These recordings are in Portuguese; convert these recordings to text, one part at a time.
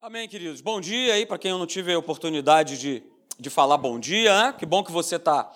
Amém, queridos. Bom dia aí, para quem eu não tive a oportunidade de, de falar bom dia, né? Que bom que você está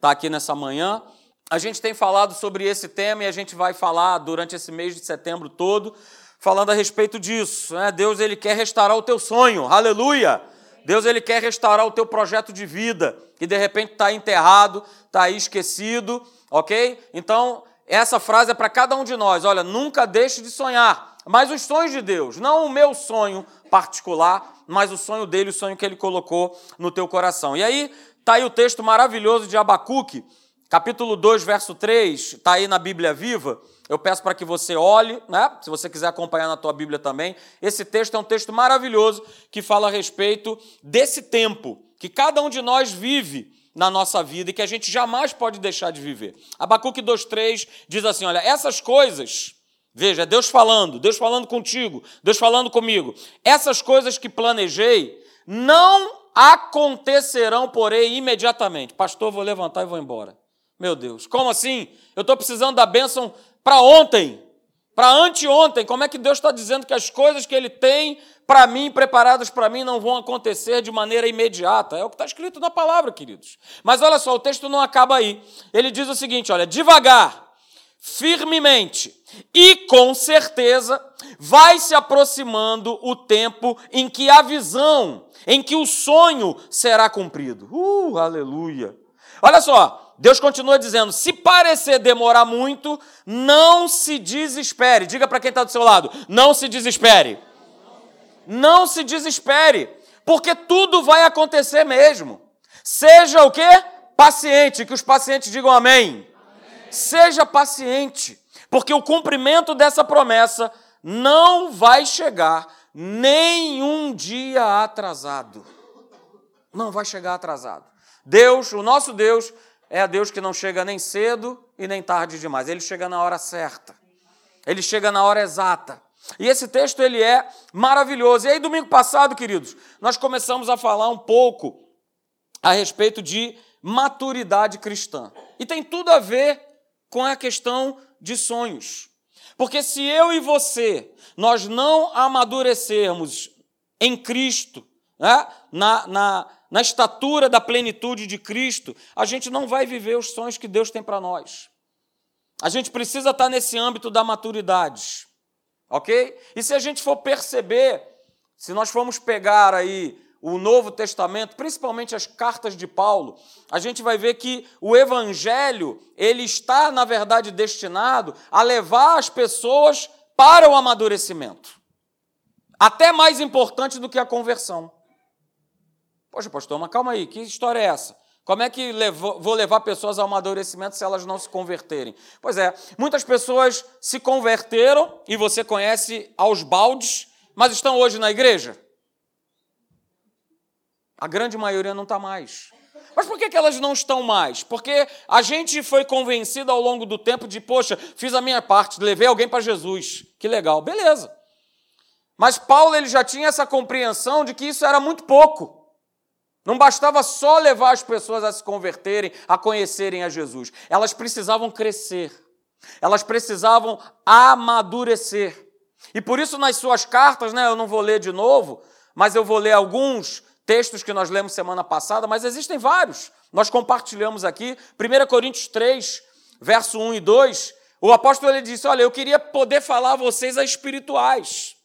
tá aqui nessa manhã. A gente tem falado sobre esse tema e a gente vai falar durante esse mês de setembro todo, falando a respeito disso. Né? Deus ele quer restaurar o teu sonho, aleluia! Deus ele quer restaurar o teu projeto de vida, que de repente está enterrado, está esquecido, ok? Então, essa frase é para cada um de nós. Olha, nunca deixe de sonhar, mas os sonhos de Deus, não o meu sonho particular, mas o sonho dele, o sonho que ele colocou no teu coração. E aí, está aí o texto maravilhoso de Abacuque, capítulo 2, verso 3, está aí na Bíblia Viva. Eu peço para que você olhe, né? Se você quiser acompanhar na tua Bíblia também. Esse texto é um texto maravilhoso que fala a respeito desse tempo que cada um de nós vive na nossa vida e que a gente jamais pode deixar de viver. Abacuque 2:3 diz assim, olha, essas coisas, veja, Deus falando, Deus falando contigo, Deus falando comigo. Essas coisas que planejei não acontecerão, porém, imediatamente. Pastor, vou levantar e vou embora. Meu Deus, como assim? Eu estou precisando da bênção para ontem, para anteontem. Como é que Deus está dizendo que as coisas que Ele tem para mim, preparadas para mim, não vão acontecer de maneira imediata? É o que está escrito na palavra, queridos. Mas olha só, o texto não acaba aí. Ele diz o seguinte: olha, devagar, firmemente e com certeza vai se aproximando o tempo em que a visão, em que o sonho será cumprido. Uh, aleluia! Olha só, Deus continua dizendo: se parecer demorar muito, não se desespere. Diga para quem está do seu lado: não se desespere. Não se desespere, porque tudo vai acontecer mesmo. Seja o quê? Paciente, que os pacientes digam amém. amém. Seja paciente, porque o cumprimento dessa promessa não vai chegar nenhum dia atrasado. Não vai chegar atrasado. Deus, o nosso Deus, é a Deus que não chega nem cedo e nem tarde demais. Ele chega na hora certa. Ele chega na hora exata. E esse texto ele é maravilhoso. E aí domingo passado, queridos, nós começamos a falar um pouco a respeito de maturidade cristã. E tem tudo a ver com a questão de sonhos. Porque se eu e você nós não amadurecermos em Cristo, né, na, na na estatura da plenitude de Cristo, a gente não vai viver os sonhos que Deus tem para nós. A gente precisa estar nesse âmbito da maturidade, ok? E se a gente for perceber, se nós formos pegar aí o Novo Testamento, principalmente as cartas de Paulo, a gente vai ver que o evangelho, ele está na verdade destinado a levar as pessoas para o amadurecimento. Até mais importante do que a conversão. Poxa, pastor, mas calma aí, que história é essa? Como é que levo, vou levar pessoas ao amadurecimento se elas não se converterem? Pois é, muitas pessoas se converteram, e você conhece aos baldes, mas estão hoje na igreja? A grande maioria não está mais. Mas por que, que elas não estão mais? Porque a gente foi convencido ao longo do tempo de, poxa, fiz a minha parte, levei alguém para Jesus. Que legal, beleza. Mas Paulo ele já tinha essa compreensão de que isso era muito pouco. Não bastava só levar as pessoas a se converterem, a conhecerem a Jesus. Elas precisavam crescer. Elas precisavam amadurecer. E por isso, nas suas cartas, né, eu não vou ler de novo, mas eu vou ler alguns textos que nós lemos semana passada, mas existem vários. Nós compartilhamos aqui. 1 Coríntios 3, verso 1 e 2. O apóstolo ele disse: Olha, eu queria poder falar a vocês a espirituais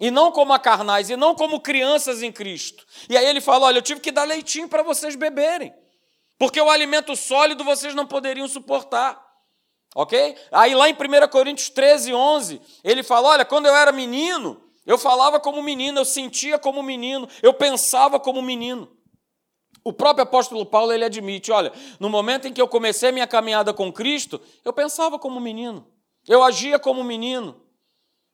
e não como a carnais, e não como crianças em Cristo. E aí ele fala: olha, eu tive que dar leitinho para vocês beberem, porque o alimento sólido vocês não poderiam suportar. Ok? Aí lá em 1 Coríntios 13, 11, ele fala: olha, quando eu era menino, eu falava como menino, eu sentia como menino, eu pensava como menino. O próprio apóstolo Paulo ele admite: olha, no momento em que eu comecei a minha caminhada com Cristo, eu pensava como menino, eu agia como menino,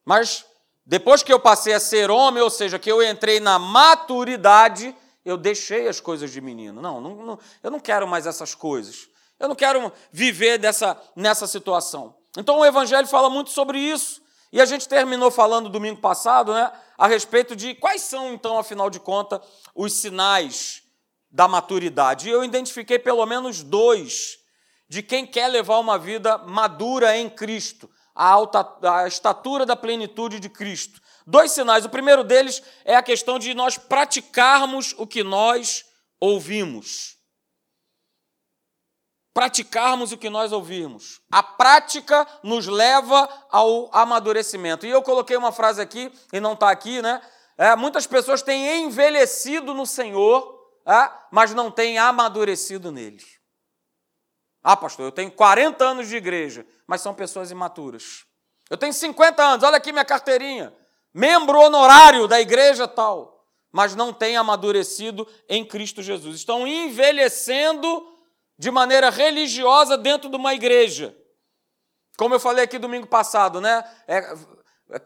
mas depois que eu passei a ser homem, ou seja, que eu entrei na maturidade, eu deixei as coisas de menino. Não, não, não, eu não quero mais essas coisas. Eu não quero viver dessa, nessa situação. Então o Evangelho fala muito sobre isso. E a gente terminou falando domingo passado né, a respeito de quais são, então, afinal de contas, os sinais da maturidade. E eu identifiquei pelo menos dois de quem quer levar uma vida madura em Cristo a, alta, a estatura da plenitude de Cristo. dois sinais. O primeiro deles é a questão de nós praticarmos o que nós ouvimos. Praticarmos o que nós ouvimos. A prática nos leva ao amadurecimento. E eu coloquei uma frase aqui, e não está aqui, né? É, muitas pessoas têm envelhecido no Senhor, é, mas não têm amadurecido nele. Ah, pastor, eu tenho 40 anos de igreja, mas são pessoas imaturas. Eu tenho 50 anos, olha aqui minha carteirinha. Membro honorário da igreja tal, mas não tem amadurecido em Cristo Jesus. Estão envelhecendo de maneira religiosa dentro de uma igreja. Como eu falei aqui domingo passado, né? É,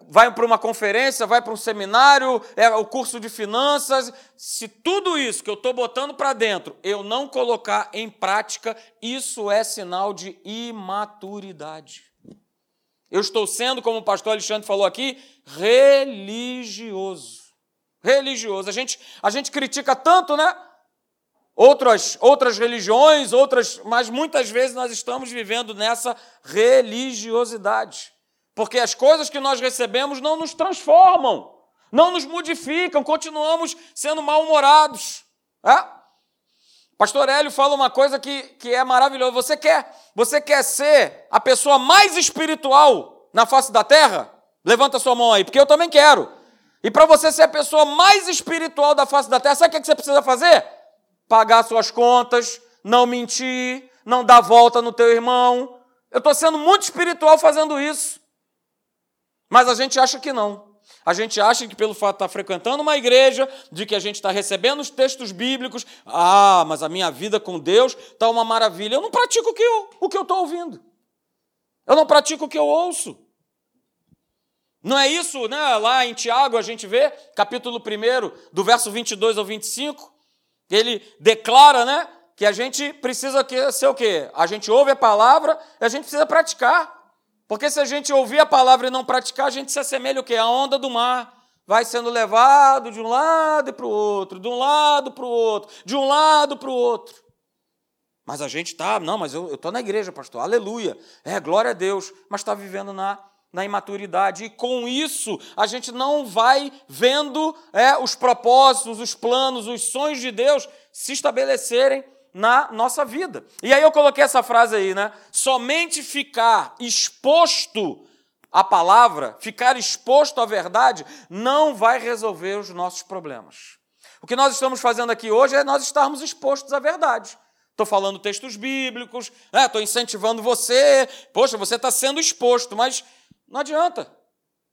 vai para uma conferência, vai para um seminário, é o curso de finanças. Se tudo isso que eu estou botando para dentro eu não colocar em prática, isso é sinal de imaturidade. Eu estou sendo, como o pastor Alexandre falou aqui, religioso. Religioso. A gente, a gente critica tanto, né? Outras, outras religiões, outras, mas muitas vezes nós estamos vivendo nessa religiosidade. Porque as coisas que nós recebemos não nos transformam, não nos modificam, continuamos sendo mal-humorados. É? Pastor Hélio fala uma coisa que, que é maravilhosa. Você quer, você quer ser a pessoa mais espiritual na face da terra? Levanta sua mão aí, porque eu também quero. E para você ser a pessoa mais espiritual da face da terra, sabe o que você precisa fazer? Pagar suas contas, não mentir, não dar volta no teu irmão. Eu estou sendo muito espiritual fazendo isso. Mas a gente acha que não. A gente acha que pelo fato de estar frequentando uma igreja, de que a gente está recebendo os textos bíblicos, ah, mas a minha vida com Deus está uma maravilha. Eu não pratico o que eu o que eu estou ouvindo. Eu não pratico o que eu ouço. Não é isso, né? Lá em Tiago a gente vê, capítulo 1, do verso 22 ao 25, ele declara, né, que a gente precisa ser o quê? A gente ouve a palavra e a gente precisa praticar. Porque se a gente ouvir a palavra e não praticar, a gente se assemelha o quê? A onda do mar. Vai sendo levado de um lado para o outro, de um lado para o outro, de um lado para o outro. Mas a gente está, não, mas eu estou na igreja, pastor, aleluia. É, glória a Deus, mas está vivendo na, na imaturidade. E com isso, a gente não vai vendo é, os propósitos, os planos, os sonhos de Deus se estabelecerem na nossa vida. E aí eu coloquei essa frase aí, né? Somente ficar exposto à palavra, ficar exposto à verdade, não vai resolver os nossos problemas. O que nós estamos fazendo aqui hoje é nós estarmos expostos à verdade. Estou falando textos bíblicos, estou né? incentivando você. Poxa, você está sendo exposto, mas não adianta.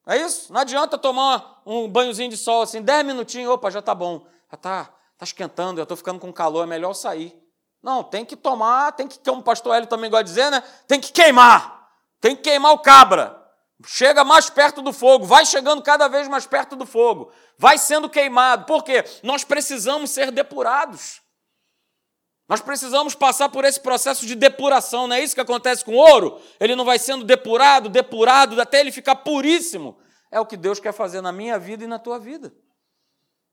É isso? Não adianta tomar um banhozinho de sol assim, 10 minutinhos, opa, já está bom. Já está tá esquentando, eu estou ficando com calor, é melhor sair. Não, tem que tomar, tem que, como o pastor Hélio também gosta de dizer, né? Tem que queimar. Tem que queimar o cabra. Chega mais perto do fogo, vai chegando cada vez mais perto do fogo, vai sendo queimado. Por quê? Nós precisamos ser depurados. Nós precisamos passar por esse processo de depuração, não é isso que acontece com o ouro? Ele não vai sendo depurado, depurado, até ele ficar puríssimo. É o que Deus quer fazer na minha vida e na tua vida.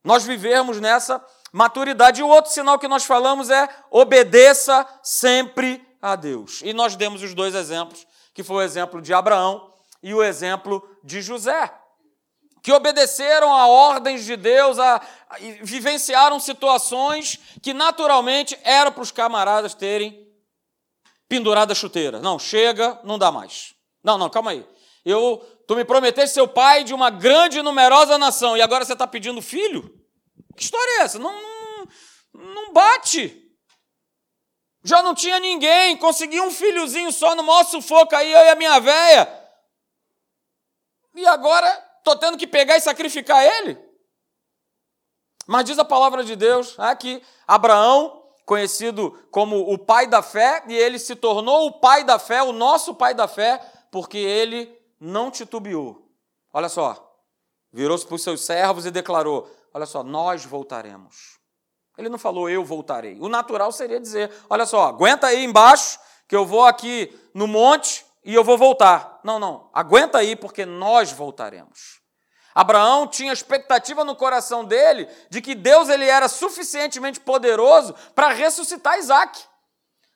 Nós vivemos nessa maturidade. E o outro sinal que nós falamos é obedeça sempre a Deus. E nós demos os dois exemplos, que foi o exemplo de Abraão e o exemplo de José, que obedeceram a ordens de Deus, a, a vivenciaram situações que naturalmente era para os camaradas terem pendurado a chuteira. Não, chega, não dá mais. Não, não, calma aí. Eu Tu me prometeste ser o pai de uma grande e numerosa nação, e agora você está pedindo filho? Que história é essa? Não, não, bate. Já não tinha ninguém, consegui um filhozinho só no maior sufoco aí, eu e a minha véia. E agora estou tendo que pegar e sacrificar ele? Mas diz a palavra de Deus é que Abraão, conhecido como o pai da fé, e ele se tornou o pai da fé, o nosso pai da fé, porque ele não titubeou. Olha só, virou-se para os seus servos e declarou: Olha só, nós voltaremos. Ele não falou eu voltarei. O natural seria dizer: Olha só, aguenta aí embaixo, que eu vou aqui no monte e eu vou voltar. Não, não, aguenta aí, porque nós voltaremos. Abraão tinha expectativa no coração dele de que Deus ele era suficientemente poderoso para ressuscitar Isaac.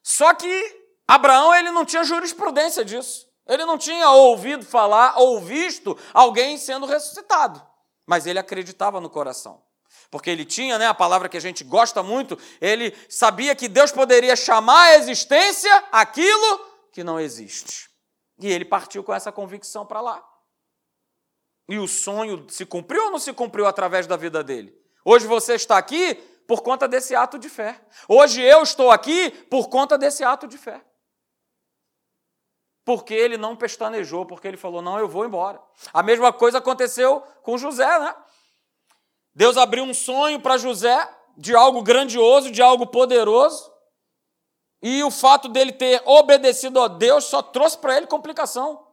Só que Abraão ele não tinha jurisprudência disso. Ele não tinha ouvido falar ou visto alguém sendo ressuscitado, mas ele acreditava no coração. Porque ele tinha, né, a palavra que a gente gosta muito, ele sabia que Deus poderia chamar à existência aquilo que não existe. E ele partiu com essa convicção para lá. E o sonho se cumpriu ou não se cumpriu através da vida dele? Hoje você está aqui por conta desse ato de fé. Hoje eu estou aqui por conta desse ato de fé. Porque ele não pestanejou, porque ele falou: não, eu vou embora. A mesma coisa aconteceu com José, né? Deus abriu um sonho para José de algo grandioso, de algo poderoso. E o fato dele ter obedecido a Deus só trouxe para ele complicação.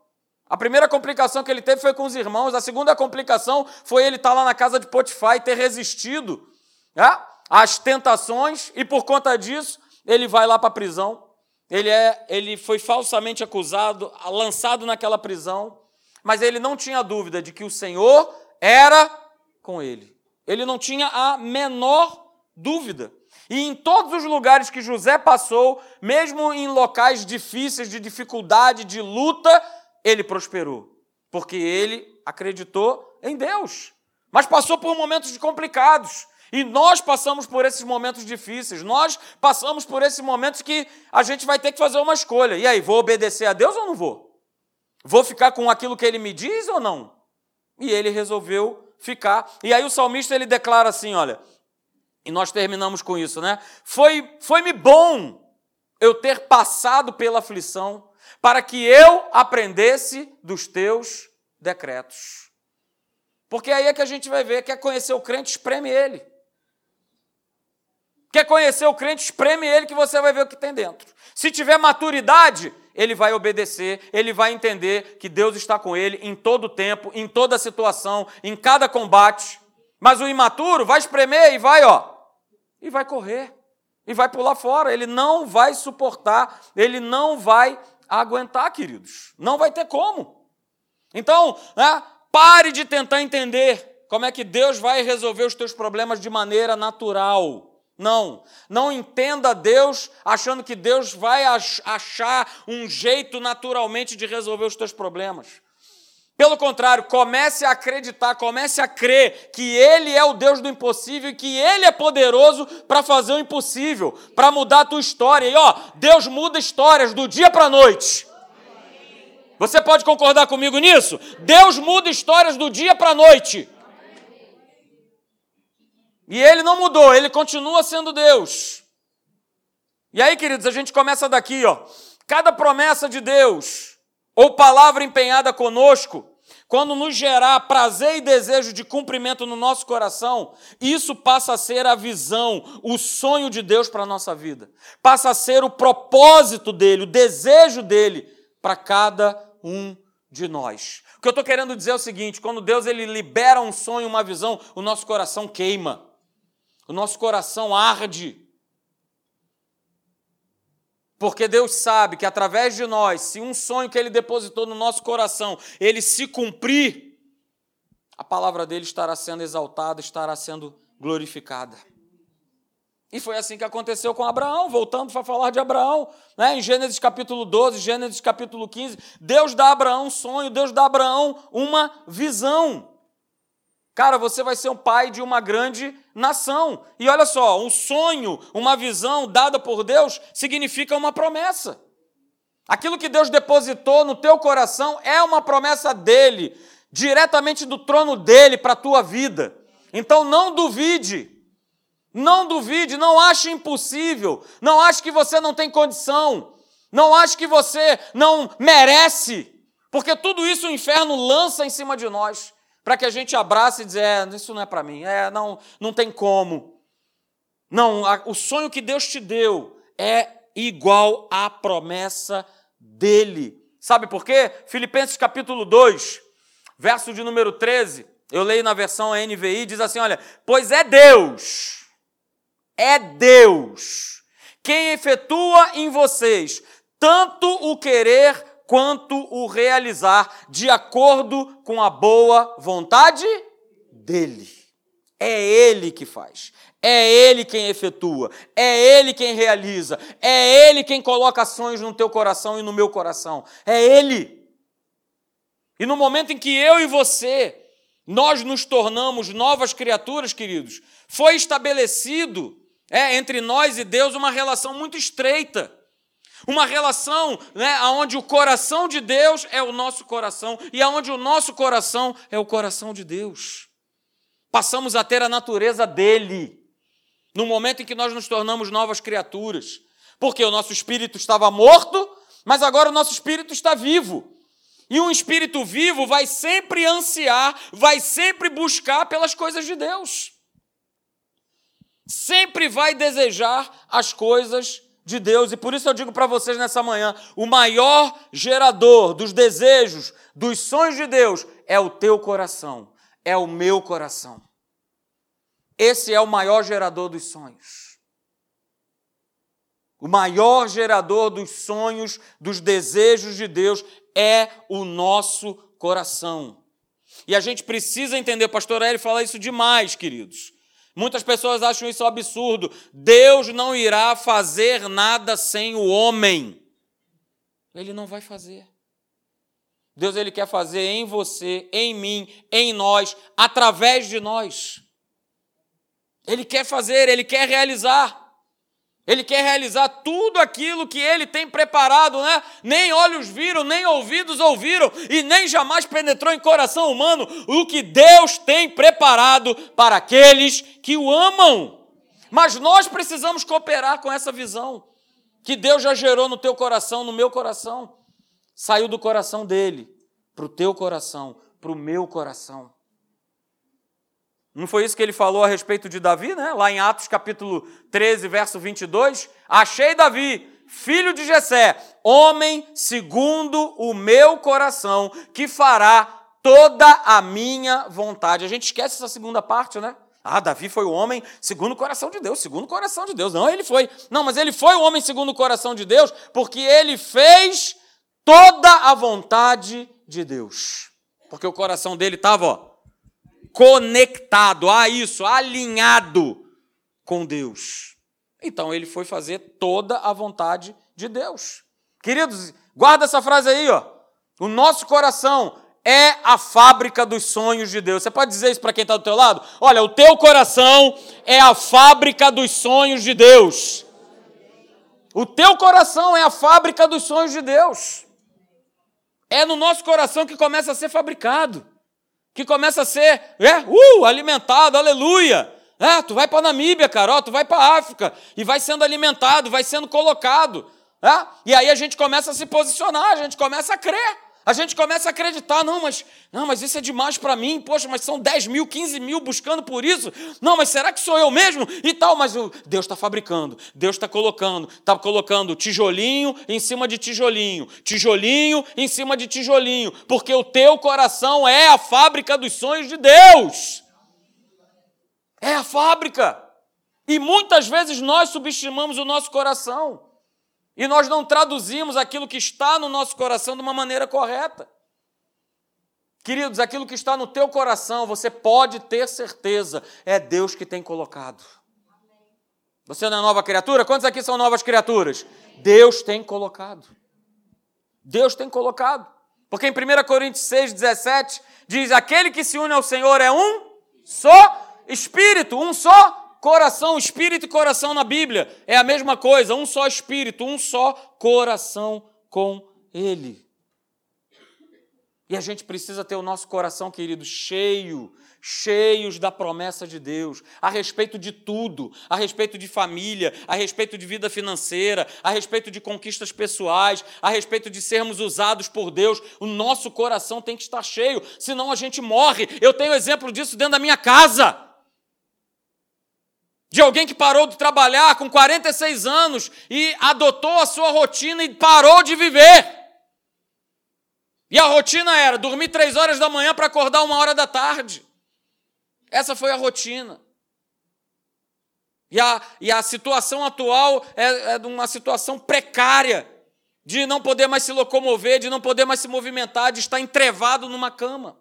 A primeira complicação que ele teve foi com os irmãos, a segunda complicação foi ele estar lá na casa de Potifar e ter resistido né, às tentações, e por conta disso, ele vai lá para a prisão. Ele, é, ele foi falsamente acusado, lançado naquela prisão, mas ele não tinha dúvida de que o Senhor era com ele. Ele não tinha a menor dúvida. E em todos os lugares que José passou, mesmo em locais difíceis, de dificuldade, de luta, ele prosperou. Porque ele acreditou em Deus. Mas passou por momentos complicados. E nós passamos por esses momentos difíceis. Nós passamos por esses momentos que a gente vai ter que fazer uma escolha. E aí, vou obedecer a Deus ou não vou? Vou ficar com aquilo que ele me diz ou não? E ele resolveu ficar. E aí o salmista ele declara assim, olha, e nós terminamos com isso, né? Foi foi-me bom eu ter passado pela aflição, para que eu aprendesse dos teus decretos. Porque aí é que a gente vai ver, quer conhecer o crente, espreme ele. Quer conhecer o crente, espreme ele que você vai ver o que tem dentro. Se tiver maturidade, ele vai obedecer, ele vai entender que Deus está com ele em todo tempo, em toda situação, em cada combate. Mas o imaturo vai espremer e vai, ó, e vai correr, e vai pular fora. Ele não vai suportar, ele não vai aguentar, queridos. Não vai ter como. Então, né, pare de tentar entender como é que Deus vai resolver os teus problemas de maneira natural. Não, não entenda Deus achando que Deus vai achar um jeito naturalmente de resolver os teus problemas. Pelo contrário, comece a acreditar, comece a crer que Ele é o Deus do impossível e que Ele é poderoso para fazer o impossível, para mudar a tua história. E ó, Deus muda histórias do dia para a noite. Você pode concordar comigo nisso? Deus muda histórias do dia para a noite. E Ele não mudou, Ele continua sendo Deus. E aí, queridos, a gente começa daqui, ó. Cada promessa de Deus ou palavra empenhada conosco, quando nos gerar prazer e desejo de cumprimento no nosso coração, isso passa a ser a visão, o sonho de Deus para a nossa vida. Passa a ser o propósito dele, o desejo dele para cada um de nós. O que eu estou querendo dizer é o seguinte: quando Deus ele libera um sonho, uma visão, o nosso coração queima, o nosso coração arde. Porque Deus sabe que através de nós, se um sonho que Ele depositou no nosso coração, ele se cumprir, a palavra dele estará sendo exaltada, estará sendo glorificada. E foi assim que aconteceu com Abraão, voltando para falar de Abraão, né? em Gênesis capítulo 12, Gênesis capítulo 15, Deus dá a Abraão um sonho, Deus dá a Abraão uma visão. Cara, você vai ser um pai de uma grande nação. E olha só, um sonho, uma visão dada por Deus significa uma promessa. Aquilo que Deus depositou no teu coração é uma promessa dele, diretamente do trono dele para a tua vida. Então não duvide. Não duvide, não ache impossível, não ache que você não tem condição, não ache que você não merece, porque tudo isso o inferno lança em cima de nós para que a gente abrace e dizer, é, isso não é para mim, é, não, não tem como. Não, a, o sonho que Deus te deu é igual à promessa dele. Sabe por quê? Filipenses capítulo 2, verso de número 13, eu leio na versão NVI, diz assim: olha, pois é Deus, é Deus, quem efetua em vocês tanto o querer quanto o realizar de acordo com a boa vontade dele. É ele que faz. É ele quem efetua, é ele quem realiza, é ele quem coloca ações no teu coração e no meu coração. É ele. E no momento em que eu e você, nós nos tornamos novas criaturas, queridos, foi estabelecido é, entre nós e Deus uma relação muito estreita. Uma relação né, onde o coração de Deus é o nosso coração e onde o nosso coração é o coração de Deus. Passamos a ter a natureza dele no momento em que nós nos tornamos novas criaturas. Porque o nosso espírito estava morto, mas agora o nosso espírito está vivo. E um espírito vivo vai sempre ansiar, vai sempre buscar pelas coisas de Deus. Sempre vai desejar as coisas de Deus. E por isso eu digo para vocês nessa manhã: o maior gerador dos desejos, dos sonhos de Deus é o teu coração, é o meu coração. Esse é o maior gerador dos sonhos. O maior gerador dos sonhos, dos desejos de Deus é o nosso coração. E a gente precisa entender, pastor Eli fala isso demais, queridos. Muitas pessoas acham isso absurdo. Deus não irá fazer nada sem o homem. Ele não vai fazer. Deus ele quer fazer em você, em mim, em nós, através de nós. Ele quer fazer, ele quer realizar. Ele quer realizar tudo aquilo que ele tem preparado, né? Nem olhos viram, nem ouvidos ouviram, e nem jamais penetrou em coração humano o que Deus tem preparado para aqueles que o amam. Mas nós precisamos cooperar com essa visão que Deus já gerou no teu coração, no meu coração. Saiu do coração dele para o teu coração, para o meu coração. Não foi isso que ele falou a respeito de Davi, né? Lá em Atos capítulo 13, verso 22. Achei Davi, filho de Jessé, homem segundo o meu coração, que fará toda a minha vontade. A gente esquece essa segunda parte, né? Ah, Davi foi o homem segundo o coração de Deus, segundo o coração de Deus. Não, ele foi. Não, mas ele foi o homem segundo o coração de Deus, porque ele fez toda a vontade de Deus. Porque o coração dele estava, ó, conectado a isso, alinhado com Deus. Então ele foi fazer toda a vontade de Deus. Queridos, guarda essa frase aí, ó. O nosso coração é a fábrica dos sonhos de Deus. Você pode dizer isso para quem está do teu lado? Olha, o teu coração é a fábrica dos sonhos de Deus. O teu coração é a fábrica dos sonhos de Deus. É no nosso coração que começa a ser fabricado que começa a ser é, uh, alimentado, aleluia. É, tu vai para Namíbia, cara, ó, tu vai para África e vai sendo alimentado, vai sendo colocado. É? E aí a gente começa a se posicionar, a gente começa a crer. A gente começa a acreditar, não, mas não, mas isso é demais para mim, poxa, mas são 10 mil, 15 mil buscando por isso. Não, mas será que sou eu mesmo? E tal, mas Deus está fabricando, Deus está colocando, está colocando tijolinho em cima de tijolinho, tijolinho em cima de tijolinho, porque o teu coração é a fábrica dos sonhos de Deus. É a fábrica. E muitas vezes nós subestimamos o nosso coração. E nós não traduzimos aquilo que está no nosso coração de uma maneira correta. Queridos, aquilo que está no teu coração, você pode ter certeza, é Deus que tem colocado. Você não é nova criatura? Quantos aqui são novas criaturas? Deus tem colocado. Deus tem colocado. Porque em 1 Coríntios 6, 17, diz: aquele que se une ao Senhor é um só espírito, um só Coração, espírito e coração na Bíblia é a mesma coisa, um só espírito, um só coração com Ele. E a gente precisa ter o nosso coração, querido, cheio, cheios da promessa de Deus, a respeito de tudo, a respeito de família, a respeito de vida financeira, a respeito de conquistas pessoais, a respeito de sermos usados por Deus. O nosso coração tem que estar cheio, senão a gente morre. Eu tenho exemplo disso dentro da minha casa de alguém que parou de trabalhar com 46 anos e adotou a sua rotina e parou de viver. E a rotina era dormir três horas da manhã para acordar uma hora da tarde. Essa foi a rotina. E a, e a situação atual é, é uma situação precária, de não poder mais se locomover, de não poder mais se movimentar, de estar entrevado numa cama.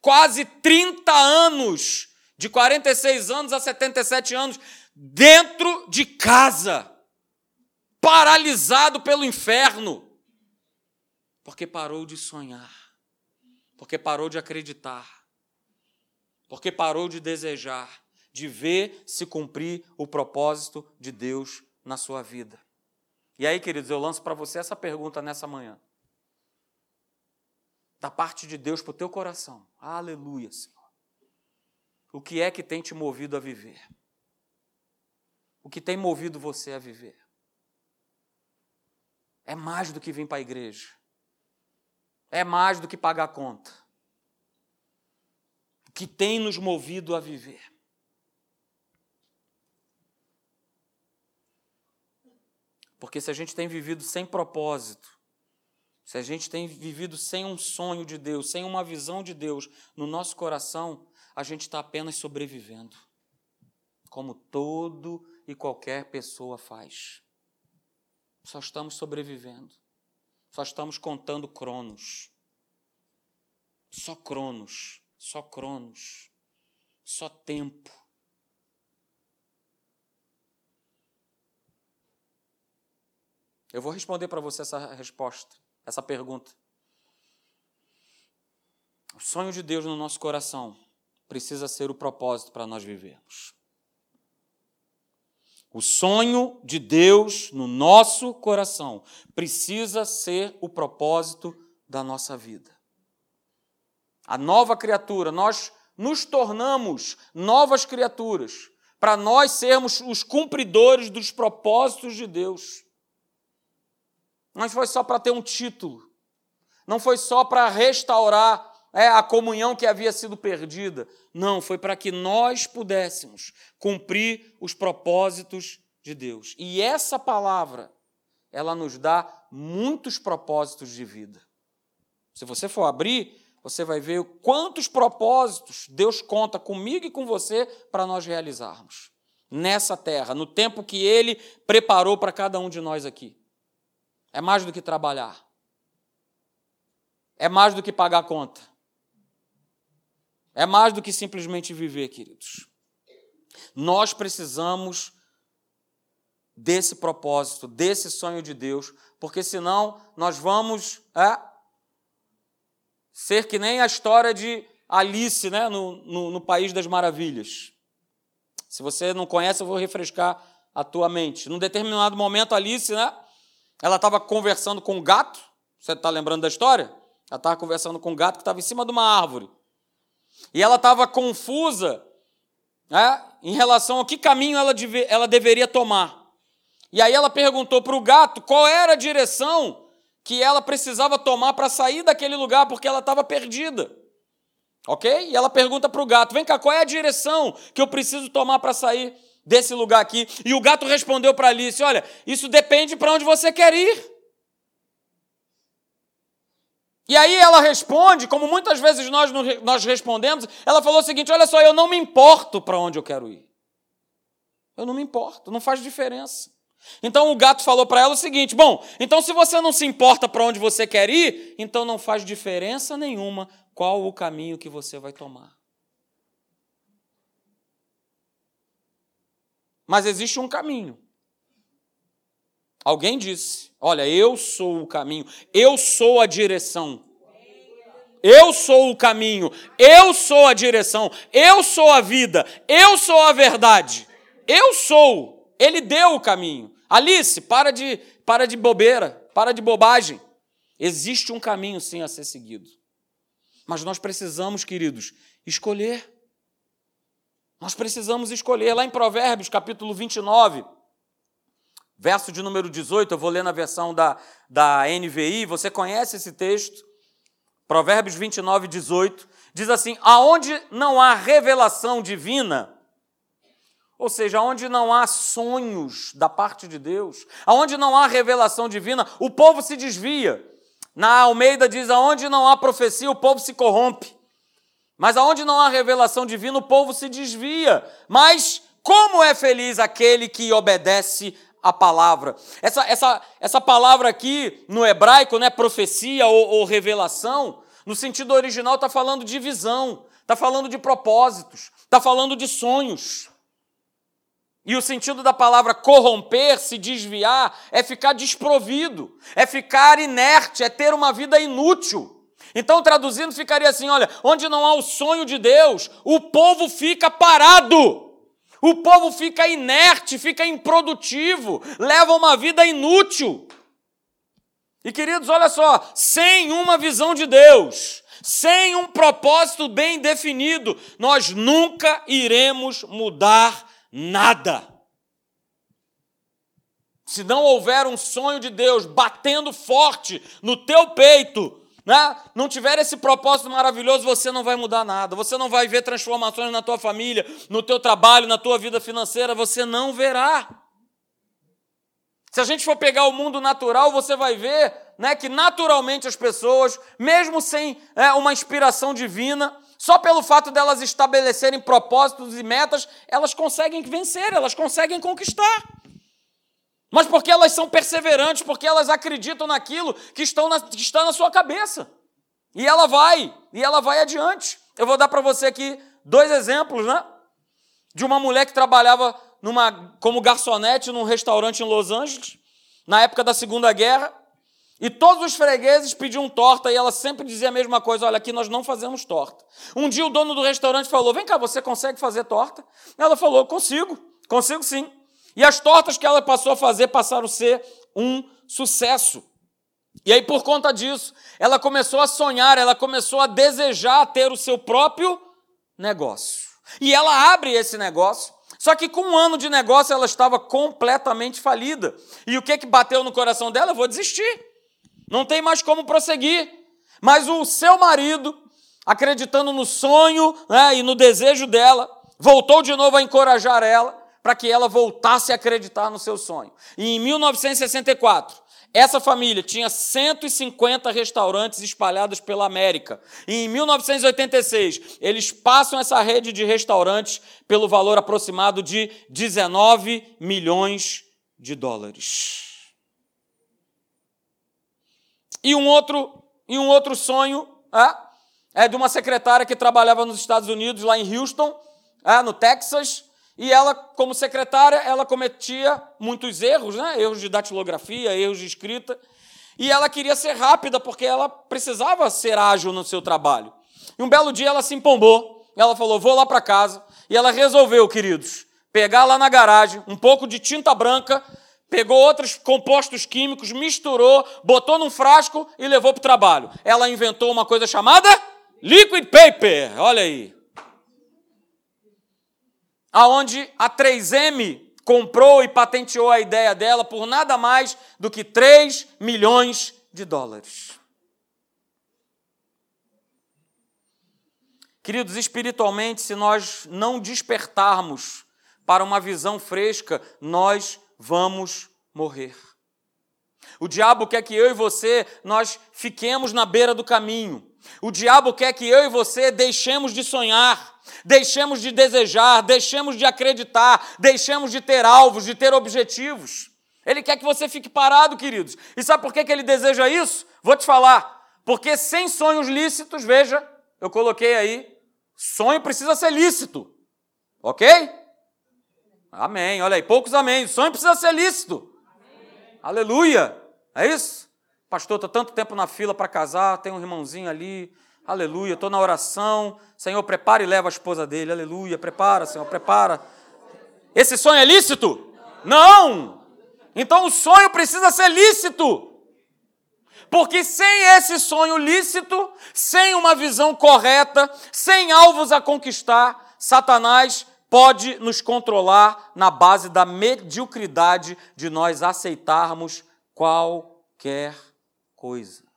Quase 30 anos de 46 anos a 77 anos, dentro de casa, paralisado pelo inferno, porque parou de sonhar. Porque parou de acreditar. Porque parou de desejar, de ver se cumprir o propósito de Deus na sua vida. E aí, queridos, eu lanço para você essa pergunta nessa manhã. Da parte de Deus para o teu coração. Aleluia, Senhor. O que é que tem te movido a viver? O que tem movido você a viver? É mais do que vir para a igreja. É mais do que pagar a conta. O que tem nos movido a viver? Porque se a gente tem vivido sem propósito, se a gente tem vivido sem um sonho de Deus, sem uma visão de Deus no nosso coração, a gente está apenas sobrevivendo, como todo e qualquer pessoa faz. Só estamos sobrevivendo, só estamos contando cronos. Só cronos, só cronos, só tempo. Eu vou responder para você essa resposta, essa pergunta. O sonho de Deus no nosso coração precisa ser o propósito para nós vivermos. O sonho de Deus no nosso coração precisa ser o propósito da nossa vida. A nova criatura, nós nos tornamos novas criaturas para nós sermos os cumpridores dos propósitos de Deus. Não foi só para ter um título, não foi só para restaurar é, a comunhão que havia sido perdida. Não, foi para que nós pudéssemos cumprir os propósitos de Deus. E essa palavra, ela nos dá muitos propósitos de vida. Se você for abrir, você vai ver quantos propósitos Deus conta comigo e com você para nós realizarmos nessa terra, no tempo que Ele preparou para cada um de nós aqui. É mais do que trabalhar. É mais do que pagar conta. É mais do que simplesmente viver, queridos. Nós precisamos desse propósito, desse sonho de Deus, porque senão nós vamos é, ser que nem a história de Alice né, no, no, no País das Maravilhas. Se você não conhece, eu vou refrescar a tua mente. Num determinado momento, Alice, né, ela estava conversando com um gato. Você está lembrando da história? Ela estava conversando com um gato que estava em cima de uma árvore. E ela estava confusa né, em relação a que caminho ela, deve, ela deveria tomar. E aí ela perguntou para o gato qual era a direção que ela precisava tomar para sair daquele lugar, porque ela estava perdida. Ok? E ela pergunta para o gato: vem cá, qual é a direção que eu preciso tomar para sair desse lugar aqui? E o gato respondeu para Alice: olha, isso depende para onde você quer ir. E aí ela responde, como muitas vezes nós, nós respondemos, ela falou o seguinte: olha só, eu não me importo para onde eu quero ir. Eu não me importo, não faz diferença. Então o gato falou para ela o seguinte: bom, então se você não se importa para onde você quer ir, então não faz diferença nenhuma qual o caminho que você vai tomar. Mas existe um caminho. Alguém disse: Olha, eu sou o caminho, eu sou a direção. Eu sou o caminho, eu sou a direção, eu sou a vida, eu sou a verdade. Eu sou. Ele deu o caminho. Alice, para de, para de bobeira, para de bobagem. Existe um caminho sim a ser seguido. Mas nós precisamos, queridos, escolher. Nós precisamos escolher. Lá em Provérbios, capítulo 29, verso de número 18, eu vou ler na versão da, da NVI, você conhece esse texto? Provérbios 29, 18, diz assim: Aonde não há revelação divina, ou seja, onde não há sonhos da parte de Deus, aonde não há revelação divina, o povo se desvia. Na Almeida diz: aonde não há profecia, o povo se corrompe. Mas aonde não há revelação divina, o povo se desvia. Mas como é feliz aquele que obedece a palavra. Essa, essa, essa palavra aqui no hebraico, né, profecia ou, ou revelação, no sentido original está falando de visão, está falando de propósitos, está falando de sonhos. E o sentido da palavra corromper, se desviar, é ficar desprovido, é ficar inerte, é ter uma vida inútil. Então, traduzindo, ficaria assim: olha, onde não há o sonho de Deus, o povo fica parado. O povo fica inerte, fica improdutivo, leva uma vida inútil. E queridos, olha só, sem uma visão de Deus, sem um propósito bem definido, nós nunca iremos mudar nada. Se não houver um sonho de Deus batendo forte no teu peito, né? não tiver esse propósito maravilhoso, você não vai mudar nada. Você não vai ver transformações na tua família, no teu trabalho, na tua vida financeira, você não verá. Se a gente for pegar o mundo natural, você vai ver né, que naturalmente as pessoas, mesmo sem é, uma inspiração divina, só pelo fato delas estabelecerem propósitos e metas, elas conseguem vencer, elas conseguem conquistar. Mas porque elas são perseverantes, porque elas acreditam naquilo que, estão na, que está na sua cabeça. E ela vai, e ela vai adiante. Eu vou dar para você aqui dois exemplos, né? De uma mulher que trabalhava numa, como garçonete num restaurante em Los Angeles, na época da Segunda Guerra, e todos os fregueses pediam torta e ela sempre dizia a mesma coisa: olha, aqui nós não fazemos torta. Um dia o dono do restaurante falou: vem cá, você consegue fazer torta? Ela falou: consigo, consigo sim. E as tortas que ela passou a fazer passaram a ser um sucesso. E aí, por conta disso, ela começou a sonhar, ela começou a desejar ter o seu próprio negócio. E ela abre esse negócio, só que com um ano de negócio ela estava completamente falida. E o que, que bateu no coração dela? Eu vou desistir. Não tem mais como prosseguir. Mas o seu marido, acreditando no sonho né, e no desejo dela, voltou de novo a encorajar ela para que ela voltasse a acreditar no seu sonho. E em 1964, essa família tinha 150 restaurantes espalhados pela América. E em 1986, eles passam essa rede de restaurantes pelo valor aproximado de 19 milhões de dólares. E um outro, e um outro sonho é, é de uma secretária que trabalhava nos Estados Unidos, lá em Houston, é, no Texas, e ela, como secretária, ela cometia muitos erros, né? erros de datilografia, erros de escrita. E ela queria ser rápida porque ela precisava ser ágil no seu trabalho. E um belo dia ela se empombou. Ela falou: Vou lá para casa. E ela resolveu, queridos, pegar lá na garagem um pouco de tinta branca, pegou outros compostos químicos, misturou, botou num frasco e levou para o trabalho. Ela inventou uma coisa chamada liquid paper. Olha aí aonde a 3M comprou e patenteou a ideia dela por nada mais do que 3 milhões de dólares. Queridos, espiritualmente, se nós não despertarmos para uma visão fresca, nós vamos morrer. O diabo quer que eu e você nós fiquemos na beira do caminho. O diabo quer que eu e você deixemos de sonhar deixemos de desejar, deixemos de acreditar, deixemos de ter alvos, de ter objetivos. Ele quer que você fique parado, queridos. E sabe por que ele deseja isso? Vou te falar. Porque sem sonhos lícitos, veja, eu coloquei aí, sonho precisa ser lícito. Ok? Amém. Olha aí, poucos amém. Sonho precisa ser lícito. Amém. Aleluia. É isso? Pastor, estou tanto tempo na fila para casar, tem um irmãozinho ali, Aleluia, estou na oração. Senhor, prepara e leva a esposa dele. Aleluia, prepara, Senhor, prepara. Esse sonho é lícito? Não! Então o sonho precisa ser lícito. Porque sem esse sonho lícito, sem uma visão correta, sem alvos a conquistar, Satanás pode nos controlar na base da mediocridade de nós aceitarmos qualquer coisa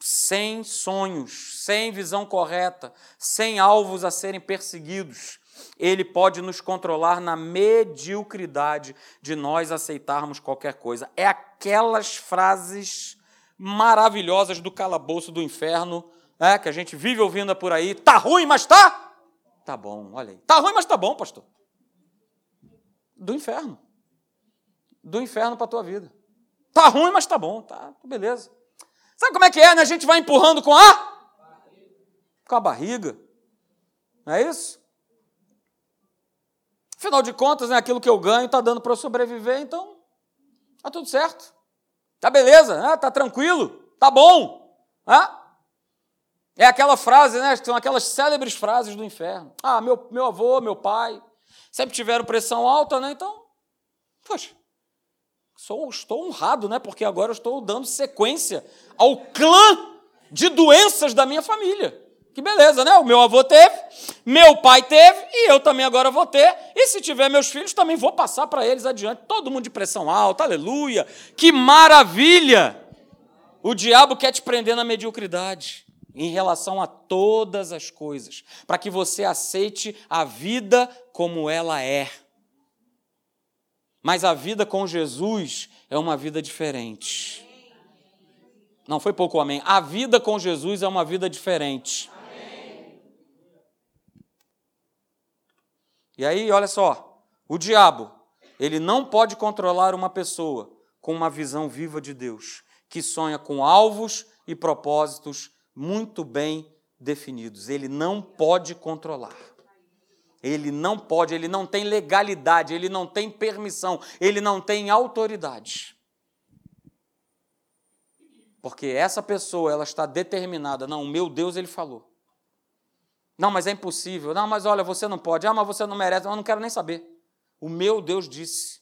sem sonhos, sem visão correta, sem alvos a serem perseguidos, ele pode nos controlar na mediocridade de nós aceitarmos qualquer coisa. É aquelas frases maravilhosas do calabouço do inferno, né, que a gente vive ouvindo por aí. Tá ruim, mas tá? Tá bom, olha aí. Tá ruim, mas tá bom, pastor. Do inferno. Do inferno para a tua vida. Tá ruim, mas tá bom, tá, beleza. Sabe como é que é, né? A gente vai empurrando com a com a barriga. Não é isso? Afinal de contas, né, aquilo que eu ganho está dando para eu sobreviver, então tá tudo certo. Tá beleza, né? tá tranquilo. tá bom. É aquela frase, né? São aquelas célebres frases do inferno. Ah, meu, meu avô, meu pai, sempre tiveram pressão alta, né? Então, poxa, sou, estou honrado, né? Porque agora eu estou dando sequência ao clã de doenças da minha família. Que beleza, né? O meu avô teve, meu pai teve e eu também agora vou ter. E se tiver meus filhos, também vou passar para eles adiante. Todo mundo de pressão alta, aleluia. Que maravilha! O diabo quer te prender na mediocridade em relação a todas as coisas, para que você aceite a vida como ela é. Mas a vida com Jesus é uma vida diferente. Não foi pouco amém. A vida com Jesus é uma vida diferente. E aí, olha só, o diabo, ele não pode controlar uma pessoa com uma visão viva de Deus, que sonha com alvos e propósitos muito bem definidos. Ele não pode controlar. Ele não pode, ele não tem legalidade, ele não tem permissão, ele não tem autoridade. Porque essa pessoa, ela está determinada, não, meu Deus, ele falou. Não, mas é impossível. Não, mas olha, você não pode. Ah, mas você não merece. Eu não quero nem saber. O meu Deus disse.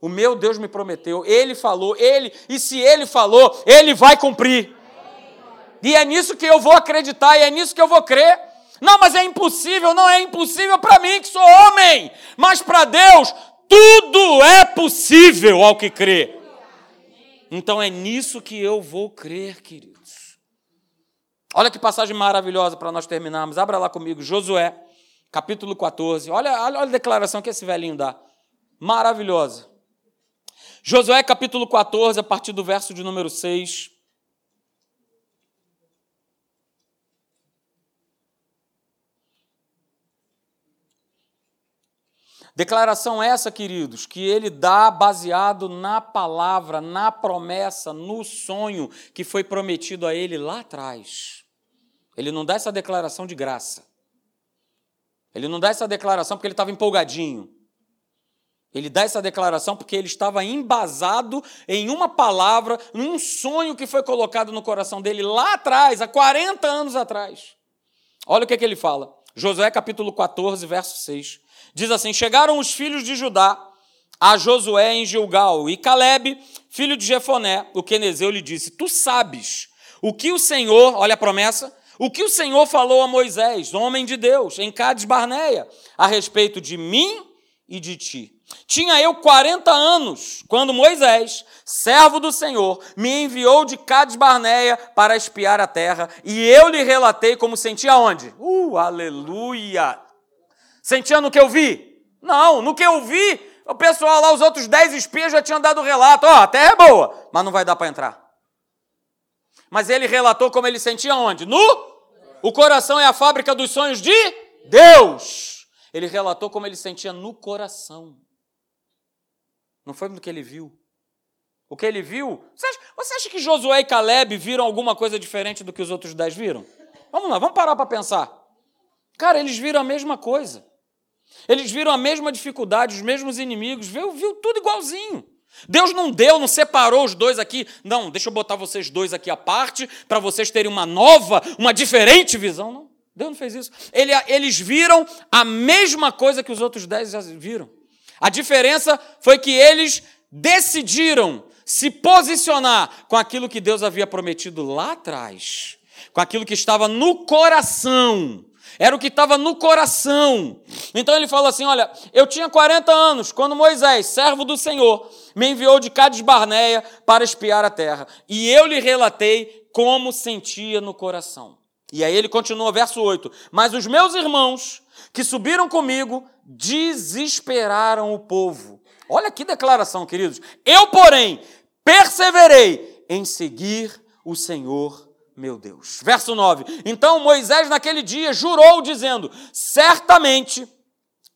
O meu Deus me prometeu. Ele falou, ele, e se ele falou, ele vai cumprir. E é nisso que eu vou acreditar, e é nisso que eu vou crer. Não, mas é impossível. Não é impossível para mim, que sou homem. Mas para Deus, tudo é possível ao que crê. Então é nisso que eu vou crer, querido. Olha que passagem maravilhosa para nós terminarmos. Abra lá comigo, Josué, capítulo 14. Olha, olha a declaração que esse velhinho dá. Maravilhosa. Josué, capítulo 14, a partir do verso de número 6. Declaração essa, queridos, que ele dá baseado na palavra, na promessa, no sonho que foi prometido a ele lá atrás. Ele não dá essa declaração de graça. Ele não dá essa declaração porque ele estava empolgadinho. Ele dá essa declaração porque ele estava embasado em uma palavra, num sonho que foi colocado no coração dele lá atrás, há 40 anos atrás. Olha o que, é que ele fala. Josué capítulo 14, verso 6. Diz assim: Chegaram os filhos de Judá a Josué em Gilgal, e Caleb, filho de Jefoné, o quenezeu, lhe disse: Tu sabes o que o Senhor, olha a promessa, o que o Senhor falou a Moisés, homem de Deus, em Cades Barneia, a respeito de mim e de ti. Tinha eu 40 anos quando Moisés, servo do Senhor, me enviou de Cades Barneia para espiar a terra, e eu lhe relatei como sentia onde? Uh, aleluia! Sentia no que eu vi? Não, no que eu vi, o pessoal lá, os outros dez espias já tinham dado relato, ó, oh, a terra é boa, mas não vai dar para entrar. Mas ele relatou como ele sentia onde? No? O coração é a fábrica dos sonhos de Deus. Ele relatou como ele sentia no coração. Não foi no que ele viu. O que ele viu. Você acha, você acha que Josué e Caleb viram alguma coisa diferente do que os outros dez viram? Vamos lá, vamos parar para pensar. Cara, eles viram a mesma coisa. Eles viram a mesma dificuldade, os mesmos inimigos, viu, viu tudo igualzinho. Deus não deu, não separou os dois aqui. Não, deixa eu botar vocês dois aqui à parte para vocês terem uma nova, uma diferente visão. Não, Deus não fez isso. Ele, eles viram a mesma coisa que os outros dez já viram. A diferença foi que eles decidiram se posicionar com aquilo que Deus havia prometido lá atrás, com aquilo que estava no coração era o que estava no coração. Então ele fala assim: Olha, eu tinha 40 anos quando Moisés, servo do Senhor, me enviou de Cades Barneia para espiar a terra. E eu lhe relatei como sentia no coração. E aí ele continua, verso 8: Mas os meus irmãos que subiram comigo desesperaram o povo. Olha que declaração, queridos. Eu, porém, perseverei em seguir o Senhor meu Deus. Verso 9: Então Moisés naquele dia jurou, dizendo: Certamente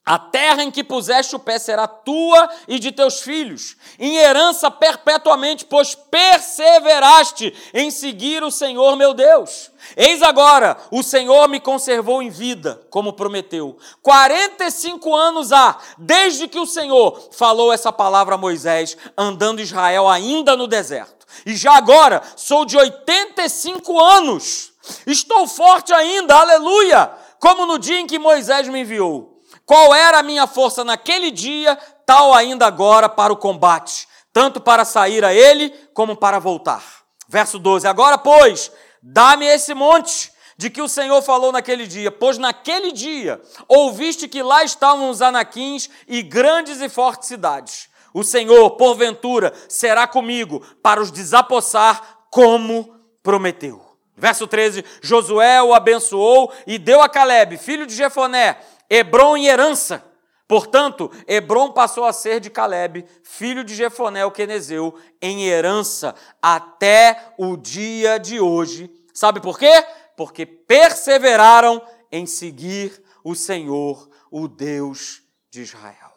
a terra em que puseste o pé será tua e de teus filhos, em herança perpetuamente, pois perseveraste em seguir o Senhor meu Deus. Eis agora, o Senhor me conservou em vida, como prometeu. 45 anos há, desde que o Senhor falou essa palavra a Moisés, andando Israel ainda no deserto. e já agora sou de 85 anos. Estou forte ainda, aleluia, como no dia em que Moisés me enviou. Qual era a minha força naquele dia, tal ainda agora para o combate, tanto para sair a ele como para voltar. Verso 12: Agora, pois, dá-me esse monte de que o Senhor falou naquele dia, pois naquele dia ouviste que lá estavam os anaquins e grandes e fortes cidades. O Senhor, porventura, será comigo para os desapossar, como prometeu. Verso 13: Josué o abençoou e deu a Caleb, filho de Jefoné, Hebron em herança. Portanto, Hebron passou a ser de Caleb, filho de Jefoné o quenezeu, em herança até o dia de hoje. Sabe por quê? porque perseveraram em seguir o Senhor, o Deus de Israel.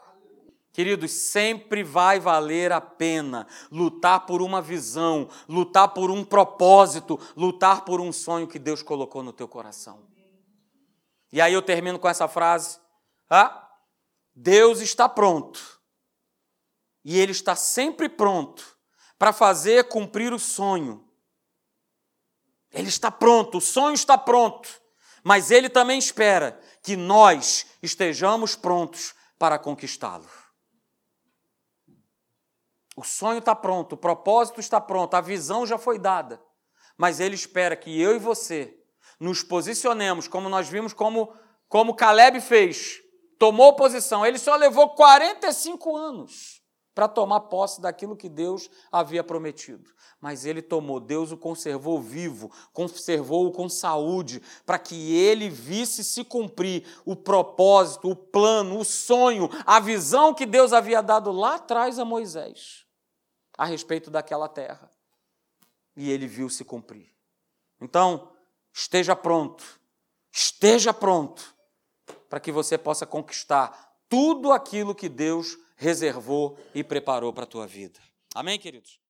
Queridos, sempre vai valer a pena lutar por uma visão, lutar por um propósito, lutar por um sonho que Deus colocou no teu coração. E aí eu termino com essa frase: ah, Deus está pronto. E Ele está sempre pronto para fazer cumprir o sonho. Ele está pronto, o sonho está pronto, mas ele também espera que nós estejamos prontos para conquistá-lo. O sonho está pronto, o propósito está pronto, a visão já foi dada, mas ele espera que eu e você nos posicionemos, como nós vimos como, como Caleb fez, tomou posição. Ele só levou 45 anos para tomar posse daquilo que Deus havia prometido. Mas ele tomou, Deus o conservou vivo, conservou-o com saúde, para que ele visse se cumprir o propósito, o plano, o sonho, a visão que Deus havia dado lá atrás a Moisés a respeito daquela terra. E ele viu se cumprir. Então, esteja pronto, esteja pronto, para que você possa conquistar tudo aquilo que Deus reservou e preparou para a tua vida. Amém, queridos?